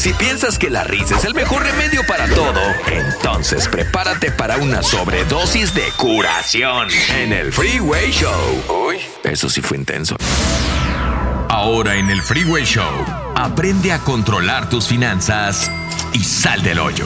Si piensas que la risa es el mejor remedio para todo, entonces prepárate para una sobredosis de curación en el Freeway Show. Uy, eso sí fue intenso. Ahora en el Freeway Show, aprende a controlar tus finanzas y sal del hoyo.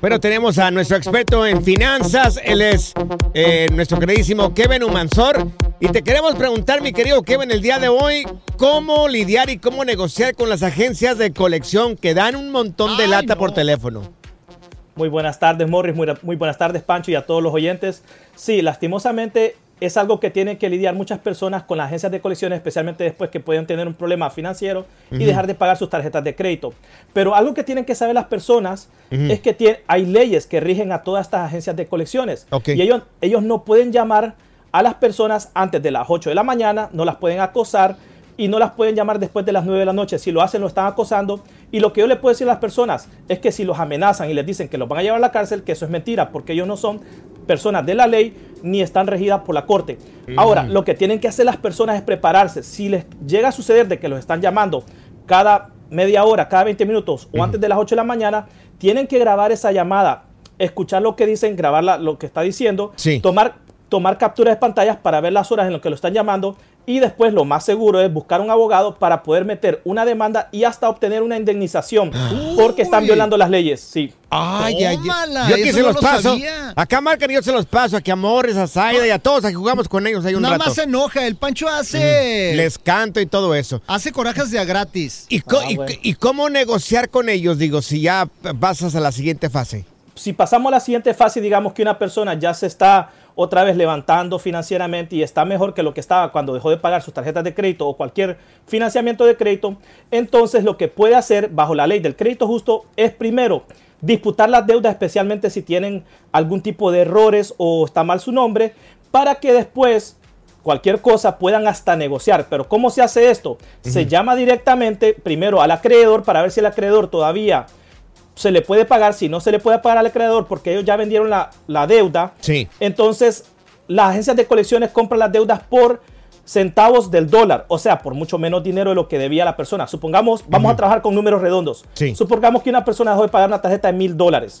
Bueno, tenemos a nuestro experto en finanzas. Él es eh, nuestro queridísimo Kevin Humansor. Y te queremos preguntar, mi querido Kevin, el día de hoy, cómo lidiar y cómo negociar con las agencias de colección que dan un montón de Ay, lata no. por teléfono. Muy buenas tardes, Morris. Muy, muy buenas tardes, Pancho, y a todos los oyentes. Sí, lastimosamente es algo que tienen que lidiar muchas personas con las agencias de colecciones, especialmente después que pueden tener un problema financiero y dejar de pagar sus tarjetas de crédito. Pero algo que tienen que saber las personas es que hay leyes que rigen a todas estas agencias de colecciones. Y ellos, ellos no pueden llamar a las personas antes de las 8 de la mañana, no las pueden acosar y no las pueden llamar después de las 9 de la noche. Si lo hacen, lo están acosando. Y lo que yo le puedo decir a las personas es que si los amenazan y les dicen que los van a llevar a la cárcel, que eso es mentira, porque ellos no son personas de la ley ni están regidas por la corte. Ahora, lo que tienen que hacer las personas es prepararse. Si les llega a suceder de que los están llamando cada media hora, cada 20 minutos o antes de las 8 de la mañana, tienen que grabar esa llamada, escuchar lo que dicen, grabar la- lo que está diciendo, Sí. tomar, tomar capturas de pantallas para ver las horas en las que lo están llamando y después lo más seguro es buscar un abogado para poder meter una demanda y hasta obtener una indemnización porque están violando las leyes. Sí. Ay, ay, Yo aquí se no los lo paso. sabía. Acá marcan y yo se los paso. Aquí a Morris, a Zaida y a todos. Aquí jugamos con ellos ahí un Nada rato. más se enoja, el Pancho hace Les canto y todo eso. hace corajes de a gratis. ¿Y, Ah, y- bueno. y cómo negociar con ellos, digo, si ya pasas a la siguiente fase? si pasamos a la siguiente fase, digamos que una persona ya se está otra vez levantando financieramente y está mejor que lo que estaba cuando dejó de pagar sus tarjetas de crédito o cualquier financiamiento de crédito, entonces lo que puede hacer bajo la ley del crédito justo es primero disputar las deudas, especialmente si tienen algún tipo de errores o está mal su nombre, para que después cualquier cosa puedan hasta negociar. Pero ¿cómo se hace esto? Se llama directamente primero al acreedor para ver si el acreedor todavía se le puede pagar, si no se le puede pagar al acreedor porque ellos ya vendieron la, la deuda, Sí. entonces las agencias de colecciones compran las deudas por centavos del dólar, o sea, por mucho menos dinero de lo que debía la persona. Supongamos, vamos a trabajar con números redondos. Sí. Supongamos que una persona dejó de pagar una tarjeta de mil dólares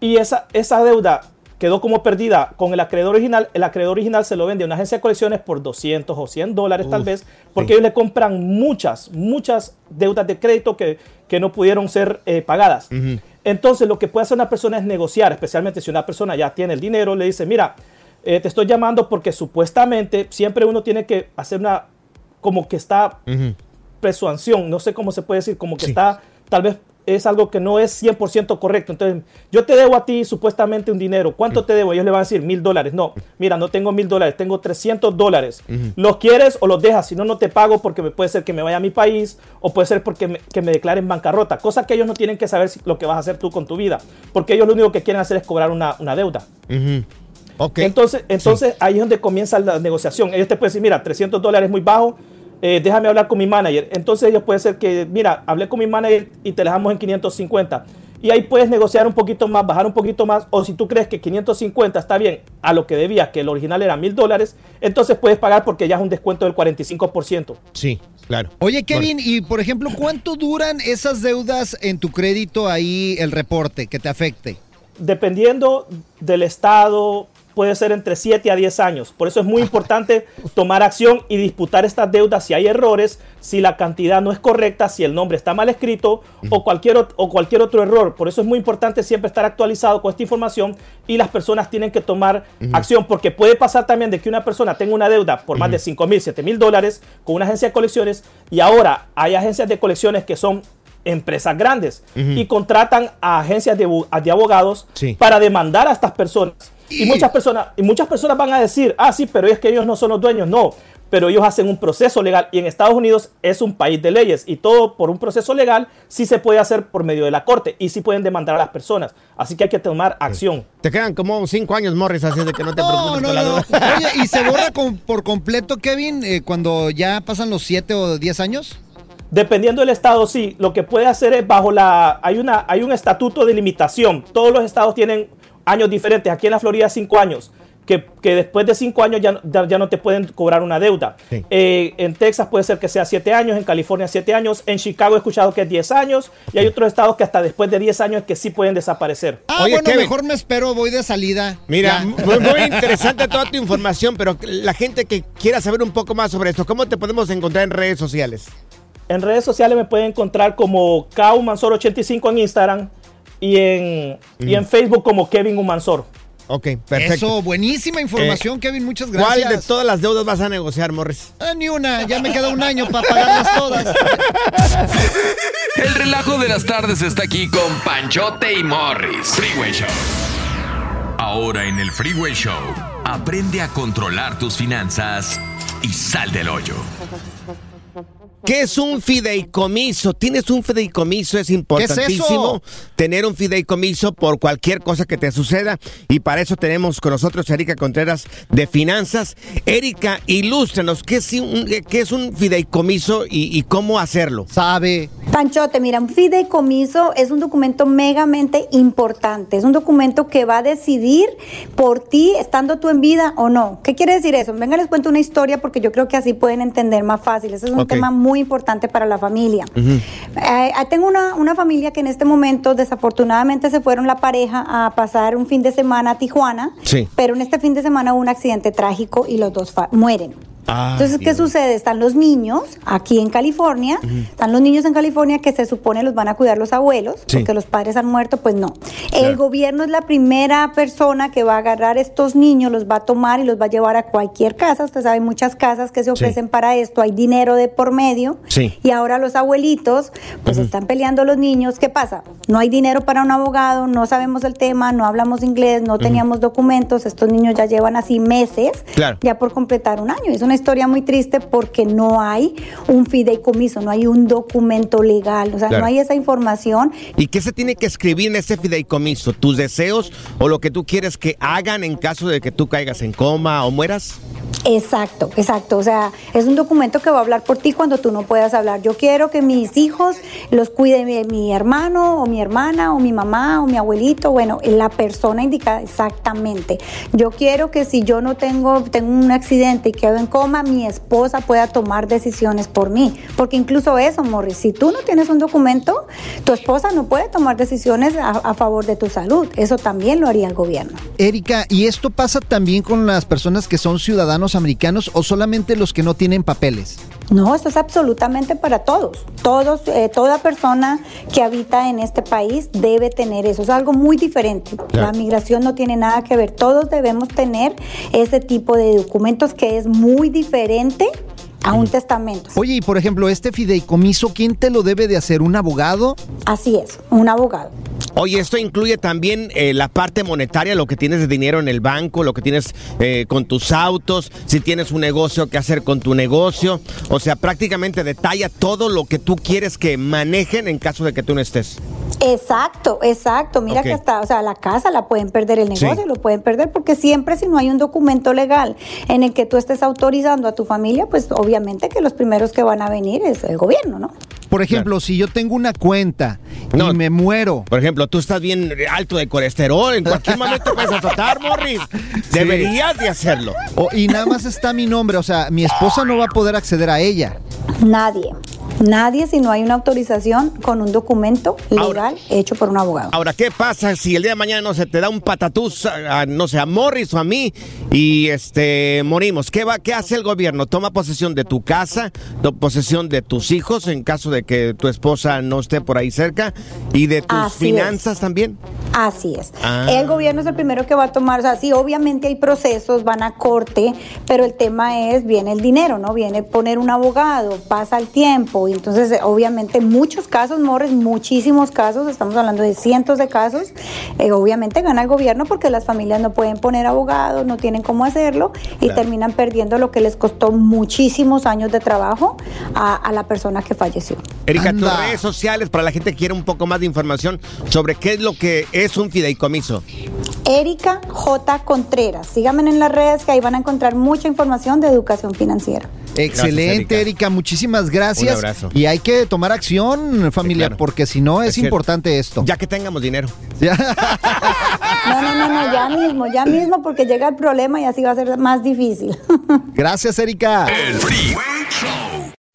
y esa, esa deuda quedó como perdida con el acreedor original, el acreedor original se lo vende a una agencia de colecciones por 200 o 100 dólares tal vez, porque ellos le compran muchas, muchas deudas de crédito que, que no pudieron ser eh, pagadas. Entonces lo que puede hacer una persona es negociar, especialmente si una persona ya tiene el dinero, le dice, mira, eh, te estoy llamando porque supuestamente siempre uno tiene que hacer una, como que está persuasión, no sé cómo se puede decir, como que está, tal vez es algo que no es 100% correcto. Entonces, yo te debo a ti supuestamente un dinero. ¿Cuánto te debo? Ellos le van a decir mil dólares. No, mira, no tengo mil dólares, tengo 300 dólares. ¿Los quieres o los dejas? Si no, no te pago porque me puede ser que me vaya a mi país o puede ser porque me, que me declaren bancarrota. Cosa que ellos no tienen que saber si- lo que vas a hacer tú con tu vida. Porque ellos lo único que quieren hacer es cobrar una, una deuda. Ujú. Ok. Entonces, entonces ahí es donde comienza la negociación. Ellos te pueden decir, mira, 300 dólares es muy bajo, eh, déjame hablar con mi manager. Entonces ellos pueden ser que, mira, hablé con mi manager y te dejamos en 550. Y ahí puedes negociar un poquito más, bajar un poquito más, o si tú crees que 550 está bien a lo que debía, que el original era mil dólares, entonces puedes pagar porque ya es un descuento del 45%. Sí, claro. Oye, Kevin, y por ejemplo, ¿cuánto duran esas deudas en tu crédito ahí, el reporte que te afecte? dependiendo del estado, puede ser entre 7 a 10 años. Por eso es muy importante tomar acción y disputar estas deudas si hay errores, si la cantidad no es correcta, si el nombre está mal escrito o cualquier, o cualquier otro error. Por eso es muy importante siempre estar actualizado con esta información y las personas tienen que tomar acción porque puede pasar también de que una persona tenga una deuda por más de 5 mil, 7 mil dólares con una agencia de colecciones y ahora hay agencias de colecciones que son empresas grandes y contratan a agencias de, de abogados Sí. para demandar a estas personas. Y muchas personas, y muchas personas van a decir, ah, sí, pero es que ellos no son los dueños. No, pero ellos hacen un proceso legal y en Estados Unidos es un país de leyes y todo por un proceso legal sí se puede hacer por medio de la corte y sí pueden demandar a las personas. Así que hay que tomar acción. Te quedan como cinco años, Morris, así de que no te No, preocupes no, por la no. deuda. Oye, ¿y se borra con- por completo, Kevin, eh, cuando ya pasan los 7 o 10 años? Dependiendo del estado, sí, lo que puede hacer es bajo la, hay una, hay un estatuto de limitación. Todos los estados tienen años diferentes. Aquí en la Florida cinco años. Que, que después de cinco años ya, no- ya, ya no te pueden cobrar una deuda. Sí. Eh, en Texas puede ser que sea siete años, en California siete años, en Chicago he escuchado que es 10 años y hay otros estados que hasta después de 10 años es que sí pueden desaparecer. Ah, Oye, bueno, Kevin. mejor me espero, voy de salida. Mira, muy, muy interesante toda tu información, pero la gente que quiera saber un poco más sobre esto, ¿cómo te podemos encontrar en redes sociales? En redes sociales me pueden encontrar como Kaumansor85 en Instagram y en, y en Facebook como Kevin Humansor. Ok, perfecto. Eso, buenísima información, Kevin, muchas ¿Cuál gracias. de todas las deudas vas a negociar, Morris? Ah, ni una, ya me queda un año para pagarlas todas. El relajo de las tardes está aquí con Panchote y Morris. Freeway Show. Ahora en el Freeway Show, aprende a controlar tus finanzas y sal del hoyo. ¿Qué es un fideicomiso? ¿Tienes un fideicomiso? Es importantísimo tener un fideicomiso por cualquier cosa que te suceda. Y para eso tenemos con nosotros a Erika Contreras de Finanzas. Erika, ilústranos, ¿qué es un, qué es un fideicomiso y, y cómo hacerlo? Sabe. Panchote, mira, un fideicomiso es un documento megamente importante. Es un documento que va a decidir por ti, estando tú en vida o no. ¿Qué quiere decir eso? Venga, les cuento una historia porque yo creo que así pueden entender más fácil. Ese es un tema muy importante para la familia. Eh, tengo una, una familia que en este momento desafortunadamente se fueron la pareja a pasar un fin de semana a Tijuana, Sí. pero en este fin de semana hubo un accidente trágico y los dos fa- mueren. Ay, Entonces, ¿qué Dios. sucede? Están los niños aquí en California, están los niños en California que se supone los van a cuidar los abuelos, Sí. porque los padres han muerto, pues no. Claro. El gobierno es la primera persona que va a agarrar estos niños, los va a tomar y los va a llevar a cualquier casa. Usted sabe, muchas casas que se ofrecen para esto, hay dinero de por medio. Sí. Y ahora los abuelitos, pues están peleando los niños. ¿Qué pasa? No hay dinero para un abogado, no sabemos el tema, no hablamos inglés, no teníamos documentos. Estos niños ya llevan así meses Claro. ya por completar un año. Es una historia muy triste porque no hay un fideicomiso, no hay un documento legal, o sea, Claro. no hay esa información. ¿Y qué se tiene que escribir en ese fideicomiso? ¿Tus deseos o lo que tú quieres que hagan en caso de que tú caigas en coma o mueras? Exacto, exacto. O sea, es un documento que va a hablar por ti cuando tú no puedas hablar. Yo quiero que mis hijos los cuide mi, mi hermano o mi hermana o mi mamá o mi abuelito. Bueno, la persona indicada exactamente. Yo quiero que si yo no tengo, tengo un accidente y quedo en coma, mi esposa pueda tomar decisiones por mí. Porque incluso eso, Morris, si tú no tienes un documento, tu esposa no puede tomar decisiones a, a favor de tu salud. Eso también lo haría el gobierno. Erika, ¿y esto pasa también con las personas que son ciudadanos americanos o solamente los que no tienen papeles? No, esto es absolutamente para todos. Todos, eh, toda persona que habita en este país debe tener eso. Es algo muy diferente. La migración no tiene nada que ver. Todos debemos tener ese tipo de documentos que es muy diferente a un testamento. Oye, y por ejemplo, este fideicomiso, ¿quién te lo debe de hacer? ¿Un abogado? Así es, un abogado. Oye, esto incluye también eh, la parte monetaria, lo que tienes de dinero en el banco, lo que tienes eh, con tus autos, si tienes un negocio que hacer con tu negocio. O sea, prácticamente detalla todo lo que tú quieres que manejen en caso de que tú no estés. Exacto, exacto. Mira Ok. que está, o sea, la casa la pueden perder, el Sí. negocio lo pueden perder, porque siempre si no hay un documento legal en el que tú estés autorizando a tu familia, pues obviamente que los primeros que van a venir es el gobierno, ¿no? Por ejemplo, si yo tengo una cuenta y me muero. Por ejemplo, tú estás bien alto de colesterol, en cualquier momento puedes azotar, Morris. Deberías de hacerlo. O- y nada más está mi nombre, o sea, mi esposa no va a poder acceder a ella. Nadie. Nadie si no hay una autorización con un documento legal hecho por un abogado. Ahora, ¿qué pasa si el día de mañana no se te da un patatús, a, no sé, a Morris o a mí y este morimos? ¿Qué va, qué hace el gobierno? Toma posesión de tu casa, toma posesión de tus hijos en caso de que tu esposa no esté por ahí cerca y de tus Así finanzas también. Así es. Ah. El gobierno es el primero que va a tomar, o sea, sí, obviamente hay procesos, van a corte, pero el tema es, viene el dinero, ¿no? Viene poner un abogado, pasa el tiempo, y entonces eh, obviamente muchos casos, Morris, muchísimos casos, estamos hablando de cientos de casos, eh, obviamente gana el gobierno porque las familias no pueden poner abogados, no tienen cómo hacerlo y Claro. terminan perdiendo lo que les costó muchísimos años de trabajo a, a la persona que falleció. Erika, tus redes sociales para la gente que quiere un poco más de información sobre qué es lo que es un fideicomiso. Erika J. Contreras. Síganme en las redes que ahí van a encontrar mucha información de educación financiera. Excelente, Erika. Muchísimas gracias. Un abrazo. Y hay que tomar acción, familia, claro. porque si no es, Es cierto. importante esto. Ya que tengamos dinero. No, no, no, no, ya mismo, ya mismo, porque llega el problema y así va a ser más difícil. Gracias, Erika. El Freeway Show.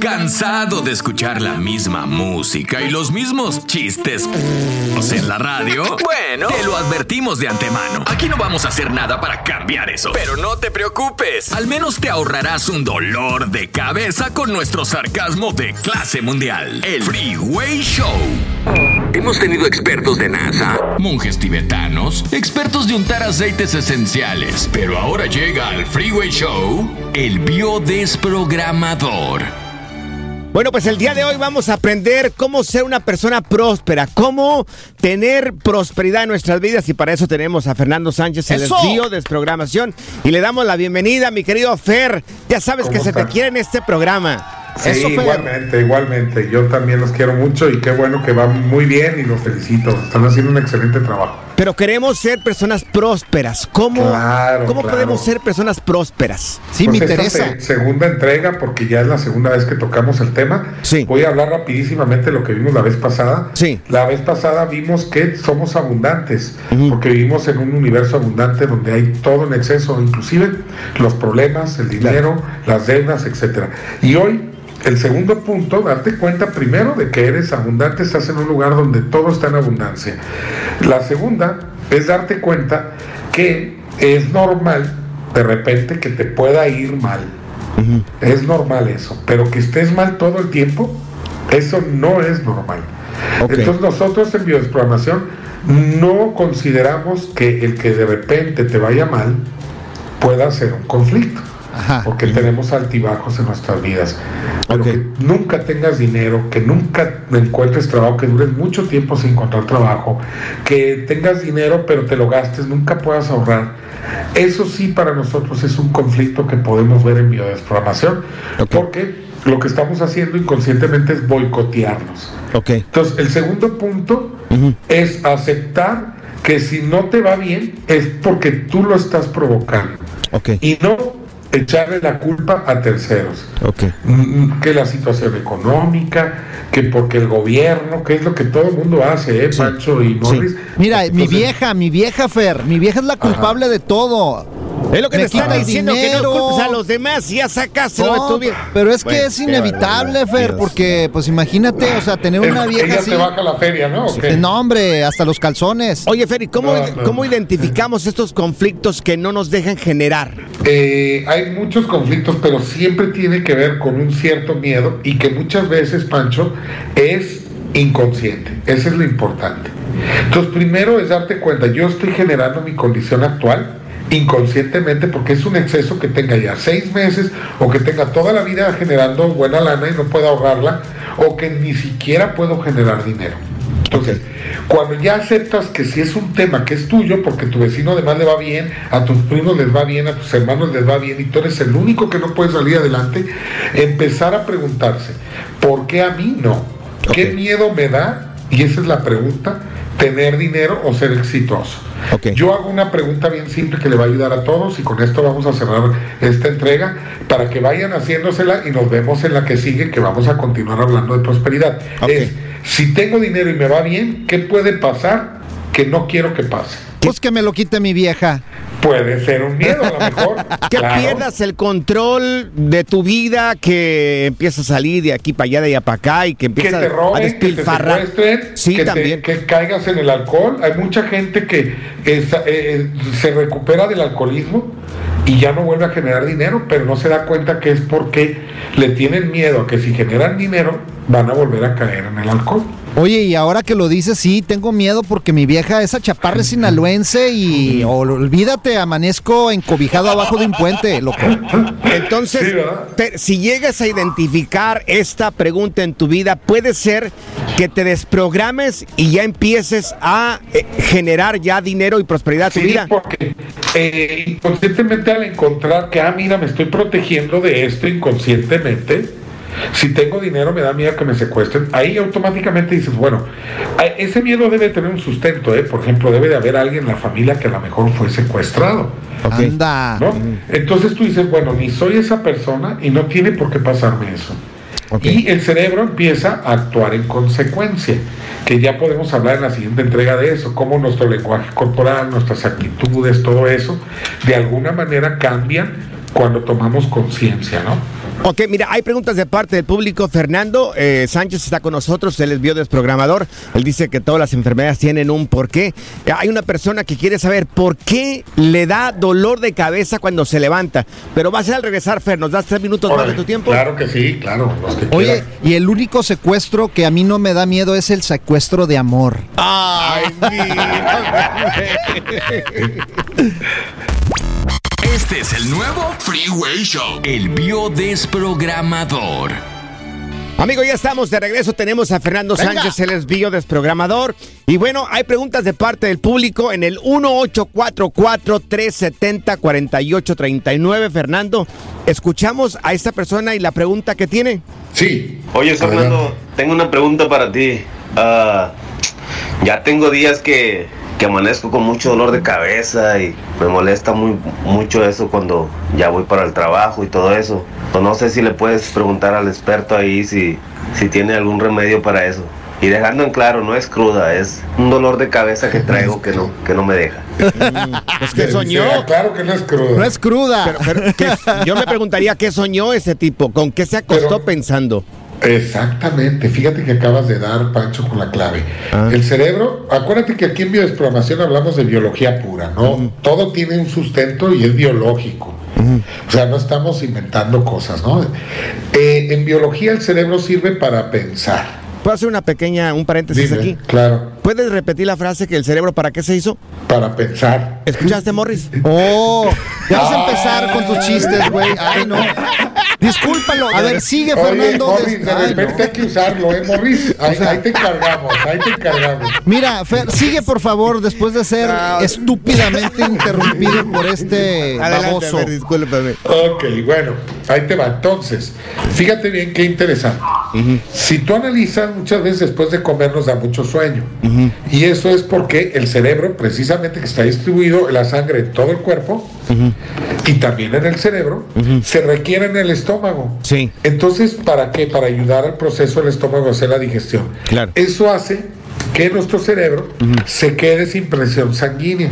¿Cansado de escuchar la misma música y los mismos chistes en la radio? Bueno, te lo advertimos de antemano. Aquí no vamos a hacer nada para cambiar eso. Pero no te preocupes. Al menos te ahorrarás un dolor de cabeza con nuestro sarcasmo de clase mundial. El Freeway Show. Hemos tenido expertos de NASA, monjes tibetanos, expertos de untar aceites esenciales. Pero ahora llega al Freeway Show el biodesprogramador. Bueno, pues el día de hoy vamos a aprender cómo ser una persona próspera, cómo tener prosperidad en nuestras vidas y para eso tenemos a Fernando Sánchez, el tío de programación y le damos la bienvenida, mi querido Fer. Ya sabes que ¿Cómo se te quiere en este programa. Sí, igualmente, igualmente. Yo también los quiero mucho y qué bueno que van muy bien y los felicito. Están haciendo un excelente trabajo. Pero queremos ser personas prósperas. ¿Cómo, Claro, ¿cómo claro. podemos ser personas prósperas? Pues esta se- segunda entrega, porque ya es la segunda vez que tocamos el tema. Voy a hablar rapidísimamente de lo que vimos la vez pasada. Sí. La vez pasada vimos que somos abundantes, porque vivimos en un universo abundante donde hay todo en exceso, inclusive los problemas, el dinero, las deudas, etcétera. Y hoy el segundo punto, darte cuenta primero de que eres abundante, estás en un lugar donde todo está en abundancia. La segunda es darte cuenta que es normal de repente que te pueda ir mal. Es normal eso, pero que estés mal todo el tiempo, eso no es normal. Entonces nosotros en biodesprogramación no consideramos que el que de repente te vaya mal pueda ser un conflicto. Porque tenemos altibajos en nuestras vidas. Pero que nunca tengas dinero, que nunca encuentres trabajo, que dures mucho tiempo sin encontrar trabajo, que tengas dinero pero te lo gastes, nunca puedas ahorrar. Eso sí para nosotros es un conflicto que podemos ver en biodesprogramación. Porque lo que estamos haciendo inconscientemente es boicotearnos. Entonces, el segundo punto es aceptar que si no te va bien es porque tú lo estás provocando. Y no echarle la culpa a terceros. Mm, Que la situación económica, que porque el gobierno, que es lo que todo el mundo hace, ¿eh? Pancho y Morris. Mira, mi vieja, mi vieja Fer, mi vieja es la culpable de todo. Es lo que Me te están diciendo, que no culpes a los demás y ya sacaste lo de tu vida. pero es que Bueno, es inevitable, Fer, porque pues imagínate, o sea, tener una vieja ella así. te baja la feria, ¿no? No, hombre, hasta los calzones. Oye, Ferry, ¿cómo, No, no. ¿cómo identificamos estos conflictos que no nos dejan generar? Eh, hay muchos conflictos, pero siempre tiene que ver con un cierto miedo y que muchas veces, Pancho, es inconsciente. Eso es lo importante. Entonces, primero es darte cuenta, yo estoy generando mi condición actual inconscientemente porque es un exceso que tenga ya seis meses o que tenga toda la vida generando buena lana y no pueda ahorrarla o que ni siquiera puedo generar dinero. Entonces, cuando ya aceptas que si es un tema que es tuyo, porque tu vecino además le va bien, a tus primos les va bien, a tus hermanos les va bien y tú eres el único que no puede salir adelante, empezar a preguntarse, ¿por qué a mí no? ¿Qué miedo me da? Y esa es la pregunta, tener dinero o ser exitoso. Yo hago una pregunta bien simple que le va a ayudar a todos y con esto vamos a cerrar esta entrega para que vayan haciéndosela y nos vemos en la que sigue que vamos a continuar hablando de prosperidad. Es, si tengo dinero y me va bien, ¿qué puede pasar que no quiero que pase? Pues que me lo quite mi vieja. Puede ser un miedo a lo mejor. Que claro. pierdas el control de tu vida, que empieza a salir de aquí para allá, de allá para acá y que que empieza te a roben, que te despilfarrar. Sí, que, te- que caigas en el alcohol. Hay mucha gente que es- eh, se recupera del alcoholismo y ya no vuelve a generar dinero, pero no se da cuenta que es porque le tienen miedo a que si generan dinero van a volver a caer en el alcohol. Oye, y ahora que lo dices, sí, tengo miedo porque mi vieja, es sinaloense y ol- olvídate, amanezco encobijado abajo de un puente, loco. Entonces, Fer, si llegas a identificar esta pregunta en tu vida, puede ser que te desprogrames y ya empieces a eh, generar ya dinero y prosperidad a tu Sí, vida. porque eh, inconscientemente al encontrar que, ah, mira, me estoy protegiendo de esto inconscientemente, si tengo dinero me da miedo que me secuestren, ahí automáticamente dices, bueno, ese miedo debe tener un sustento, ¿eh? Por ejemplo, debe de haber alguien en la familia que a lo mejor fue secuestrado. Anda. ¿no? Entonces tú dices, bueno, ni soy esa persona y no tiene por qué pasarme eso. Y el cerebro empieza a actuar en consecuencia, que ya podemos hablar en la siguiente entrega de eso, cómo nuestro lenguaje corporal, nuestras actitudes, todo eso, de alguna manera cambian cuando tomamos conciencia, ¿no? Ok, mira, hay preguntas de parte del público. Fernando eh, Sánchez está con nosotros, él es biodesprogramador. Él dice que todas las enfermedades tienen un porqué. Hay una persona que quiere saber por qué le da dolor de cabeza cuando se levanta. Pero va a ser al regresar, Fer, ¿nos das tres minutos más de tu tiempo? Claro que sí, claro, los que Oye, quieran. y el único secuestro que a mí no me da miedo es el secuestro de amor. Ay, Este es el nuevo Freeway Show. El biodesprogramador. Amigo, ya estamos de regreso. Tenemos a Fernando Venga. Sánchez, el esbío desprogramador. Y bueno, hay preguntas de parte del público en el 1844-370-4839. Fernando, escuchamos a esta persona y la pregunta que tiene. Sí. Oye, Fernando, tengo una pregunta para ti. Ah, ya tengo días que, que amanezco con mucho dolor de cabeza y me molesta muy, mucho eso cuando ya voy para el trabajo y todo eso. Pues no sé si le puedes preguntar al experto ahí si, si tiene algún remedio para eso. Y dejando en claro, no es cruda, es un dolor de cabeza que traigo que no, que no me deja. Pues que soñó. Claro que no es crudo. No es cruda. Pero, pero, ¿qué- yo me preguntaría qué soñó ese tipo, con qué se acostó pensando. Exactamente, fíjate que acabas de dar, Pancho, con la clave. Ah. El cerebro, acuérdate que aquí en biodesprogramación hablamos de biología pura, ¿no? Todo tiene un sustento y es biológico. O sea, no estamos inventando cosas, ¿no? Eh, en biología el cerebro sirve para pensar. ¿Puedo hacer una pequeña, un paréntesis Dime, aquí? Claro, ¿Puedes repetir la frase que el cerebro para qué se hizo? para pensar. ¿Escuchaste, Morris? Oh, ya vas a empezar con tus chistes, güey. Ay, no. Discúlpalo. A ver, sigue, Oye, Fernando. Morris, de repente hay que usarlo, ¿eh, Morris? Ahí, O sea- ahí te encargamos, ahí te encargamos. Mira, Fer, sigue por favor, después de ser estúpidamente interrumpido por este baboso. discúlpame. Ok, bueno, ahí te va. Entonces, fíjate bien qué interesante. Si tú analizas, muchas veces después de comer nos da mucho sueño. Y eso es porque el cerebro, precisamente que está distribuido en la sangre en todo el cuerpo y también en el cerebro, se requiere en el estómago. Sí. Entonces, ¿para qué? Para ayudar al proceso del estómago a hacer la digestión. Claro. Eso hace que nuestro cerebro se quede sin presión sanguínea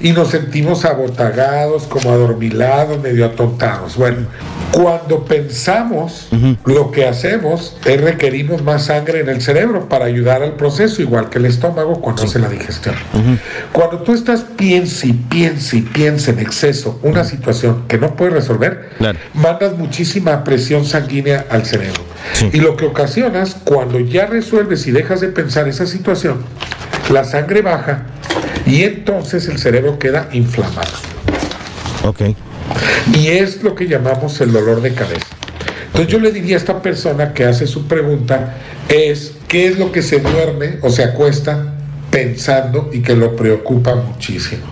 y nos sentimos abotagados, como adormilados, medio atontados. Bueno, cuando pensamos, lo que hacemos es requerimos más sangre en el cerebro para ayudar al proceso, igual que el estómago cuando hace la digestión. Cuando tú estás piensa y piensa y piensa en exceso una situación que no puedes resolver, mandas muchísima presión sanguínea al cerebro. Y lo que ocasionas, cuando ya resuelves y dejas de pensar esa situación, la sangre baja y entonces el cerebro queda inflamado. Ok. Y es lo que llamamos el dolor de cabeza. Entonces yo le diría a esta persona que hace su pregunta es qué es lo que se duerme o se acuesta pensando y que lo preocupa muchísimo.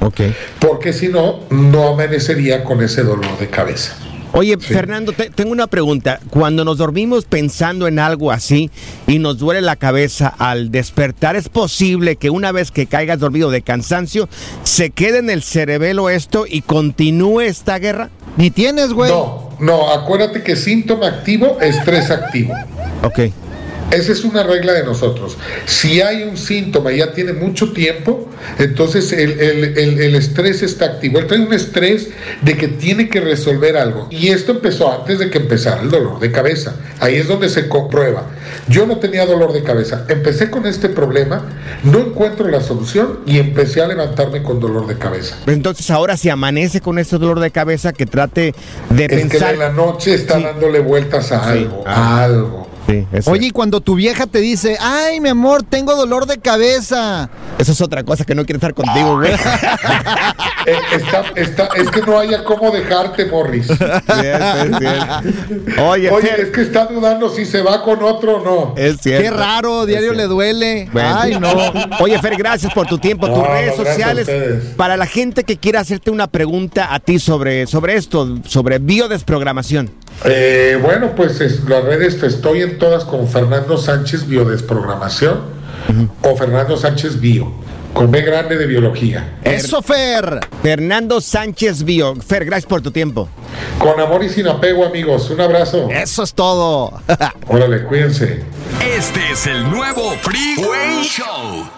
Ok. Porque si no, no amanecería con ese dolor de cabeza. Oye, Fernando, te- tengo una pregunta. Cuando nos dormimos pensando en algo así y nos duele la cabeza al despertar, ¿es posible que una vez que caigas dormido de cansancio, se quede en el cerebelo esto y continúe esta guerra? Ni tienes, güey. No, no, acuérdate que síntoma activo, estrés activo. Ok. Esa es una regla de nosotros. Si hay un síntoma y ya tiene mucho tiempo, entonces el, el- el- el estrés está activo. Él trae un estrés de que tiene que resolver algo. Y esto empezó antes de que empezara el dolor de cabeza. Ahí es donde se comprueba. Yo no tenía dolor de cabeza. Empecé con este problema, no encuentro la solución y empecé a levantarme con dolor de cabeza. Entonces ahora si amanece con este dolor de cabeza, que trate de Es que pensar... en la noche está dándole vueltas a algo, Ah. a algo. Sí, eso. Oye, y cuando tu vieja te dice, ay, mi amor, tengo dolor de cabeza. Eso es otra cosa que no quiere estar contigo, güey. Eh, está- está- es que no haya cómo dejarte, Morris. Oye, Oye, es que está dudando si se va con otro o no. Es cierto. Qué raro, diario le duele. Bueno. Ay, no. Oye, Fer, gracias por tu tiempo, tus redes sociales. Para la gente que quiera hacerte una pregunta a ti sobre, sobre esto, sobre biodesprogramación. Eh, bueno, pues es- las redes estoy en todas con Fernando Sánchez Biodesprogramación o Fernando Sánchez Bio, con B grande de biología. Eso, Fer. Fernando Sánchez Bio. Fer, gracias por tu tiempo. Con amor y sin apego, amigos. Un abrazo. Eso es todo. Órale, cuídense. Este es el nuevo Freeway Show.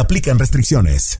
aplican restricciones.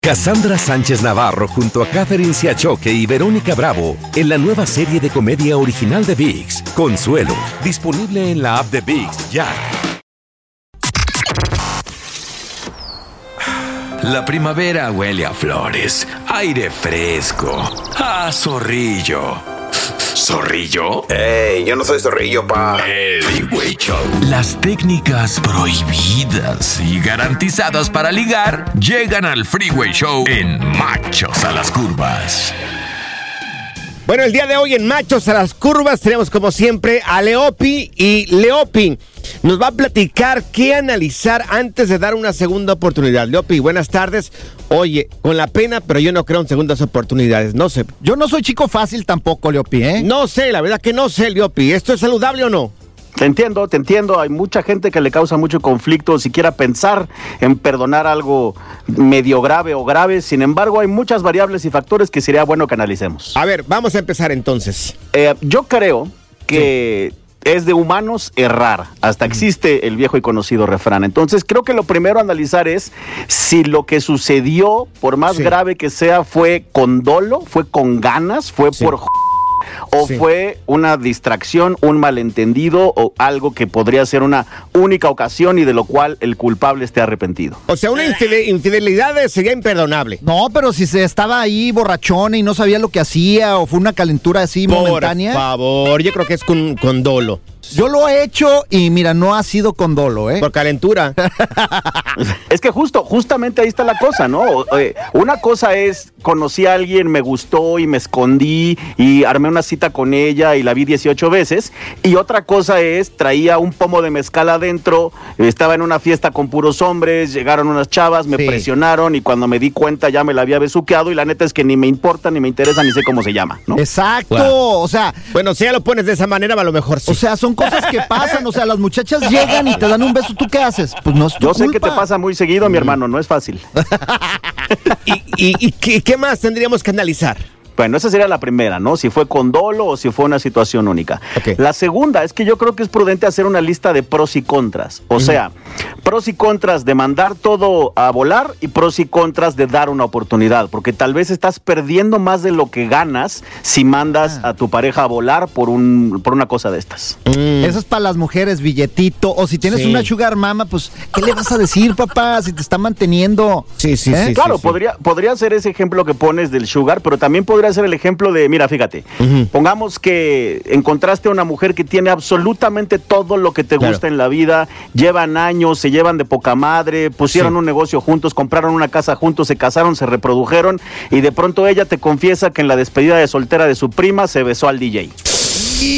Cassandra Sánchez Navarro junto a Catherine Siachoque y Verónica Bravo en la nueva serie de comedia original de VIX, Consuelo, disponible en la app de VIX ya. La primavera huele a flores, aire fresco, a zorrillo. ¿Zorrillo? ¡Ey! Yo no soy zorrillo, pa. El Freeway Show. Las técnicas prohibidas y garantizadas para ligar llegan al Freeway Show en Machos a las Curvas. Bueno, el día de hoy en Machos a las Curvas tenemos como siempre a Leopi y Leopi nos va a platicar qué analizar antes de dar una segunda oportunidad. Leopi, buenas tardes. Oye, con la pena, pero yo no creo en segundas oportunidades. No sé. Yo no soy chico fácil tampoco, Leopi, ¿eh? No sé, la verdad que no sé, Leopi. ¿Esto es saludable o no? Te entiendo, te entiendo. Hay mucha gente que le causa mucho conflicto siquiera pensar en perdonar algo medio grave o grave. Sin embargo, hay muchas variables y factores que sería bueno que analicemos. A ver, vamos a empezar entonces. Eh, yo creo que es de humanos errar. Hasta existe el viejo y conocido refrán. Entonces, creo que lo primero a analizar es si lo que sucedió, por más grave que sea, fue con dolo, fue con ganas, fue por o fue una distracción, un malentendido o algo que podría ser una única ocasión y de lo cual el culpable esté arrepentido. O sea, una infidelidad sería imperdonable. No, pero si se estaba ahí borrachón y no sabía lo que hacía o fue una calentura así momentánea. Por favor, yo creo que es con, con dolo. Yo lo he hecho y mira, no ha sido con dolo, ¿eh? Por calentura. es que justo, justamente ahí está la cosa, ¿no? Una cosa es, conocí a alguien, me gustó y me escondí y armé una cita con ella y la vi 18 veces. Y otra cosa es, traía un pomo de mezcal adentro, estaba en una fiesta con puros hombres, llegaron unas chavas, me presionaron y cuando me di cuenta ya me la había besuqueado y la neta es que ni me importa, ni me interesa, ni sé cómo se llama, ¿no? Exacto, o sea... Bueno, si ya lo pones de esa manera, a lo mejor sí. O sea, son cosas que pasan, o sea, las muchachas llegan y te dan un beso, ¿tú qué haces? Pues no es tu Yo sé culpa. que te pasa muy seguido, mi hermano, no es fácil. ¿Y, y qué, qué más tendríamos que analizar? Bueno, esa sería la primera, ¿no? Si fue con dolo o si fue una situación única. La segunda es que yo creo que es prudente hacer una lista de pros y contras. O sea, pros y contras de mandar todo a volar y pros y contras de dar una oportunidad, porque tal vez estás perdiendo más de lo que ganas si mandas a tu pareja a volar por, un, por una cosa de estas. Eso es para las mujeres, billetito. O si tienes Sí. una sugar mama, pues, ¿qué le vas a decir, papá? Si te está manteniendo. Sí, sí, ¿Eh? claro, Podría, podría ser ese ejemplo que pones del sugar, pero también podría ser el ejemplo de, mira, fíjate, pongamos que encontraste a una mujer que tiene absolutamente todo lo que te Claro. gusta en la vida, llevan años, se llevan de poca madre, pusieron un negocio juntos, compraron una casa juntos, se casaron, se reprodujeron y de pronto ella te confiesa que en la despedida de soltera de su prima se besó al DJ.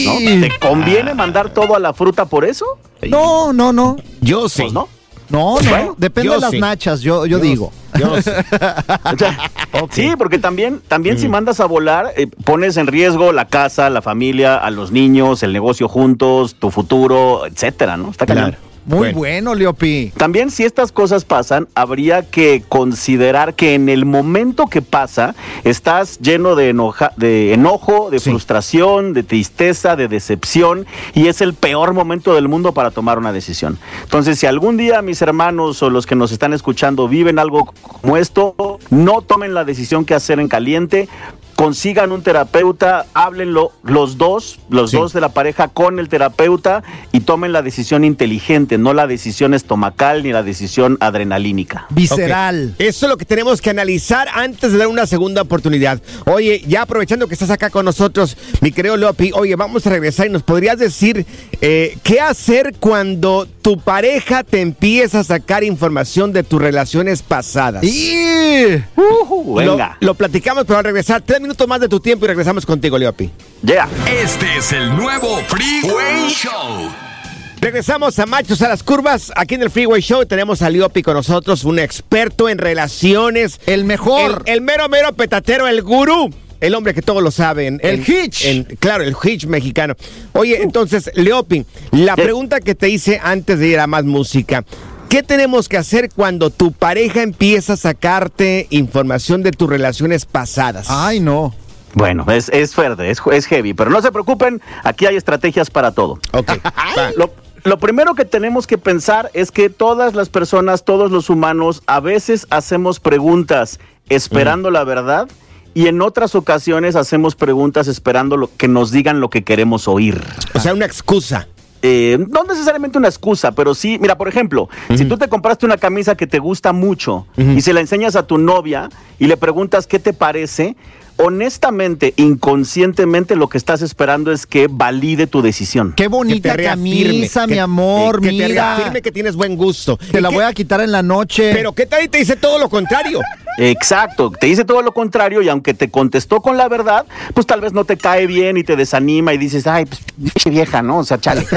¿No? ¿Te conviene mandar todo a la fruta por eso? No, no, no. Yo sí. Pues no. No, no. Bueno, Depende de las sí. nachas, yo, yo, Yo digo. O sea, Sí, porque también, también si mandas a volar, eh, pones en riesgo la casa, la familia, a los niños, el negocio juntos, tu futuro, etcétera, ¿no? Está cañón. Muy bueno, Leopi. También si estas cosas pasan, habría que considerar que en el momento que pasa, estás lleno de, enoja, de enojo, de frustración, de tristeza, de decepción, y es el peor momento del mundo para tomar una decisión. Entonces, si algún día mis hermanos o los que nos están escuchando viven algo como esto, no tomen la decisión que hacer en caliente, consigan un terapeuta, háblenlo los dos, los dos de la pareja con el terapeuta y tomen la decisión inteligente, no la decisión estomacal ni la decisión adrenalínica. Visceral. Eso es lo que tenemos que analizar antes de dar una segunda oportunidad. Oye, ya aprovechando que estás acá con nosotros, mi querido Lopi, oye, vamos a regresar y nos podrías decir eh, qué hacer cuando tu pareja te empieza a sacar información de tus relaciones pasadas. Uh, venga. Lo, lo platicamos, pero al regresar, tres minutos más de tu tiempo y regresamos contigo, Leopi. Yeah. Este es el nuevo Freeway Show. Regresamos a Machos a las Curvas. Aquí en el Freeway Show tenemos a Liopi con nosotros, un experto en relaciones. El mejor. El, el mero, mero petatero, el gurú. El hombre que todos lo saben. El Hitch. en- claro, el Hitch mexicano. Oye, entonces, Leopi, la pregunta que te hice antes de ir a más música. ¿Qué tenemos que hacer cuando tu pareja empieza a sacarte información de tus relaciones pasadas? Ay, no. Bueno, es, es fuerte, es, es heavy, pero no se preocupen, aquí hay estrategias para todo. Ok. Lo, lo primero que tenemos que pensar es que todas las personas, todos los humanos, a veces hacemos preguntas esperando la verdad y en otras ocasiones hacemos preguntas esperando lo, que nos digan lo que queremos oír. O sea, una excusa. Eh, no necesariamente una excusa, pero sí, mira, por ejemplo, si tú te compraste una camisa que te gusta mucho y se la enseñas a tu novia y le preguntas qué te parece, honestamente, inconscientemente lo que estás esperando es que valide tu decisión. Qué bonita camisa, mi amor, que te mira. reafirme que tienes buen gusto. Te la voy a quitar en la noche. Pero ¿qué tal y te dice todo lo contrario? Exacto, te dice todo lo contrario y aunque te contestó con la verdad, pues tal vez no te cae bien y te desanima y dices, ay, pues vieja, ¿no? O sea, chale.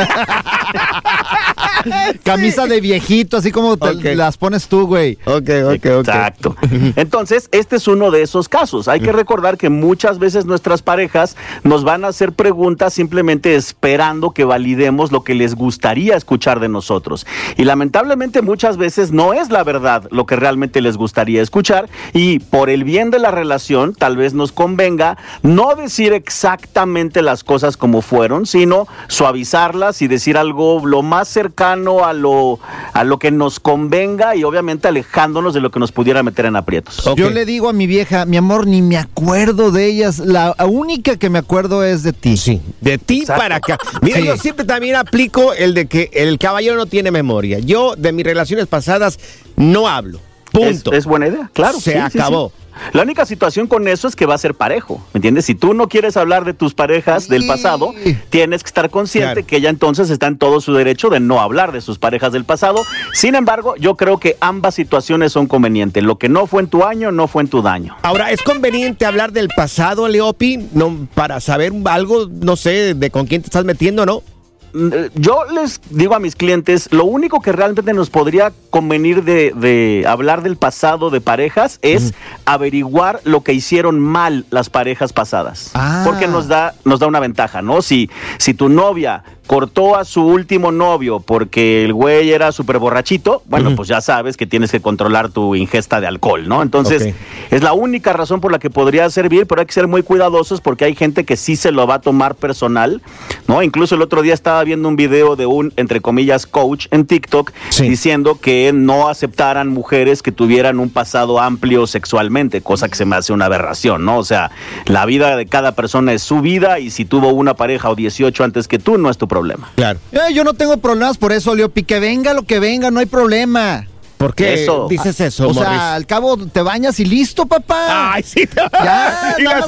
Camisa de viejito, así como te las pones tú, güey. Ok, ok, Exacto. Entonces, este es uno de esos casos. Hay que recordar que muchas veces nuestras parejas nos van a hacer preguntas simplemente esperando que validemos lo que les gustaría escuchar de nosotros. Y lamentablemente muchas veces no es la verdad lo que realmente les gustaría escuchar y por el bien de la relación tal vez nos convenga no decir exactamente las cosas como fueron, sino suavizarlas y decir algo lo más cercano a lo, a lo que nos convenga y obviamente alejándonos de lo que nos pudiera meter en aprietos. Yo le digo a mi vieja, mi amor, ni me acuerdo de ellas. La única que me acuerdo es de ti. Sí, de ti para acá. Mira, Sí. yo siempre también aplico el de que el caballero no tiene memoria. Yo de mis relaciones pasadas no hablo. Punto. Es, es buena idea, claro. Se sí, sí, acabó. sí. La única situación con eso es que va a ser parejo, ¿me entiendes? Si tú no quieres hablar de tus parejas del pasado, tienes que estar consciente Claro. que ella entonces está en todo su derecho de no hablar de sus parejas del pasado. Sin embargo, yo creo que ambas situaciones son convenientes. Lo que no fue en tu año, no fue en tu daño. Ahora, ¿es conveniente hablar del pasado, Leopi? No, para saber algo, no sé, de con quién te estás metiendo, ¿no? Eh, Yo les digo a mis clientes, lo único que realmente nos podría convenir de, de hablar del pasado de parejas es averiguar lo que hicieron mal las parejas pasadas. Ah. Porque nos da, nos da una ventaja, ¿no? Si, si tu novia cortó a su último novio porque el güey era súper borrachito, bueno, pues ya sabes que tienes que controlar tu ingesta de alcohol, ¿no? Entonces, es la única razón por la que podría servir, pero hay que ser muy cuidadosos porque hay gente que sí se lo va a tomar personal, ¿no? Incluso el otro día estaba viendo un video de un, entre comillas, coach en TikTok diciendo que no aceptaran mujeres que tuvieran un pasado amplio sexualmente, cosa que se me hace una aberración, ¿no? O sea, la vida de cada persona es su vida y si tuvo una pareja o 18 antes que tú, no es tu problema. Claro. Eh, yo no tengo problemas por eso, Leopi. Que venga lo que venga, no hay problema. ¿Por qué Eso. dices eso, O Morris? sea, al cabo te bañas y listo, papá. Ay, sí. Ya, y nada las más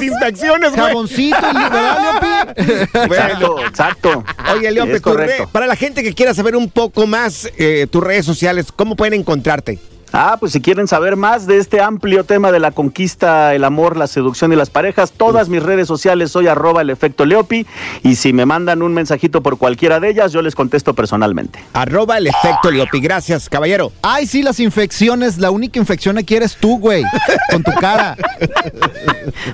güey. Jaboncito, y ¿verdad, Leopi? Exacto, exacto. Oye, Leopi, Es tu re- correcto. para la gente que quiera saber un poco más eh, tus redes sociales, ¿cómo pueden encontrarte? Ah, pues si quieren saber más de este amplio tema de la conquista, el amor, la seducción y las parejas, todas mis redes sociales soy arroba el efecto Leopi y si me mandan un mensajito por cualquiera de ellas, yo les contesto personalmente. Arroba el efecto Leopi. Gracias, caballero. Ay, sí, las infecciones. La única infección aquí eres tú, güey. Con tu cara.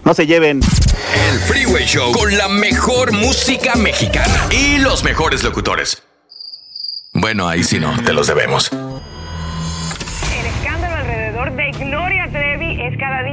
No se lleven. El Freeway Show con la mejor música mexicana y los mejores locutores. Bueno, ahí sí no, te los debemos.